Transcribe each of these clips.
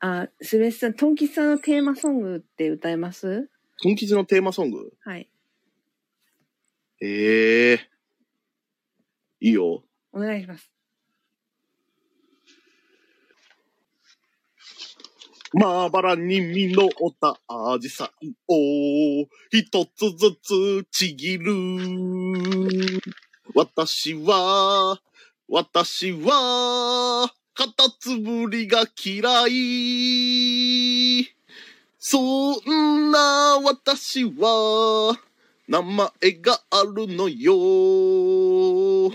あ、すべさん、トンキツさんのテーマソングって歌えます？トン吉のテーマソング？はい。ええいいよ。お願いします。まばらに実ったアジサイを一つずつちぎる。私は、私は、カタツムリが嫌い。そんな私は、名前があるのよ。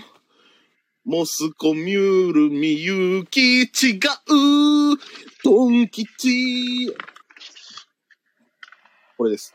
モスコミュールみゆき違う。トン吉。これです。